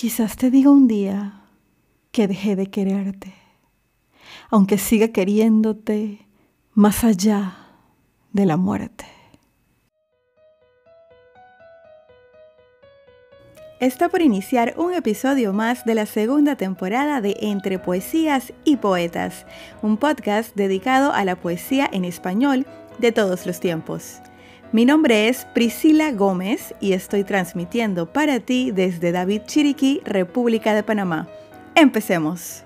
Quizás te diga un día que dejé de quererte, aunque siga queriéndote más allá de la muerte. Está por iniciar un episodio más de la segunda temporada de Entre Poesías y Poetas, un podcast dedicado a la poesía en español de todos los tiempos. Mi nombre es Priscila Gómez y estoy transmitiendo para ti desde David Chiriquí, República de Panamá. Empecemos.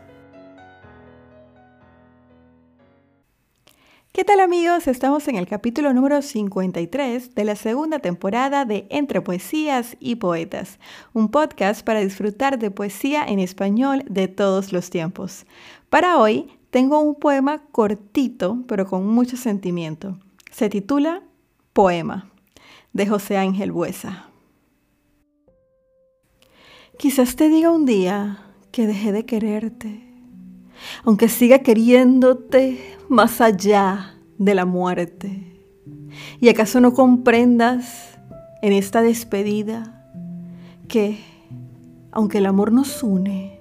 ¿Qué tal amigos? Estamos en el capítulo número 53 de la segunda temporada de Entre Poesías y Poetas, un podcast para disfrutar de poesía en español de todos los tiempos. Para hoy tengo un poema cortito pero con mucho sentimiento. Se titula Poema de José Ángel Buesa. Quizás te diga un día que dejé de quererte, aunque siga queriéndote más allá de la muerte. ¿Y acaso no comprendas en esta despedida que, aunque el amor nos une,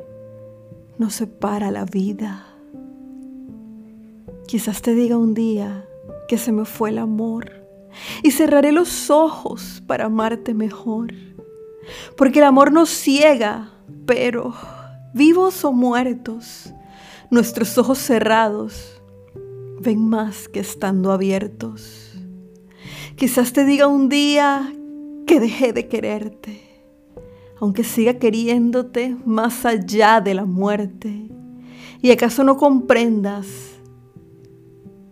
nos separa la vida? Quizás te diga un día que se me fue el amor y cerraré los ojos para amarte mejor. Porque el amor nos ciega, pero vivos o muertos, nuestros ojos cerrados ven más que estando abiertos. Quizás te diga un día que dejé de quererte, aunque siga queriéndote más allá de la muerte. ¿Y acaso no comprendas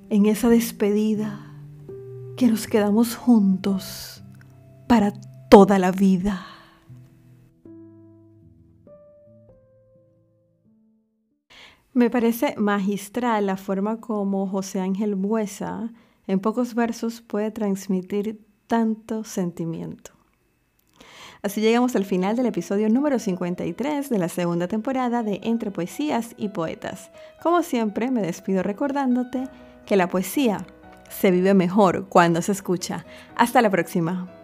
en esa despedida? Que nos quedamos juntos para toda la vida. Me parece magistral la forma como José Ángel Buesa en pocos versos puede transmitir tanto sentimiento. Así llegamos al final del episodio número 53 de la segunda temporada de Entre Poesías y Poetas. Como siempre, me despido recordándote que la poesía se vive mejor cuando se escucha. Hasta la próxima.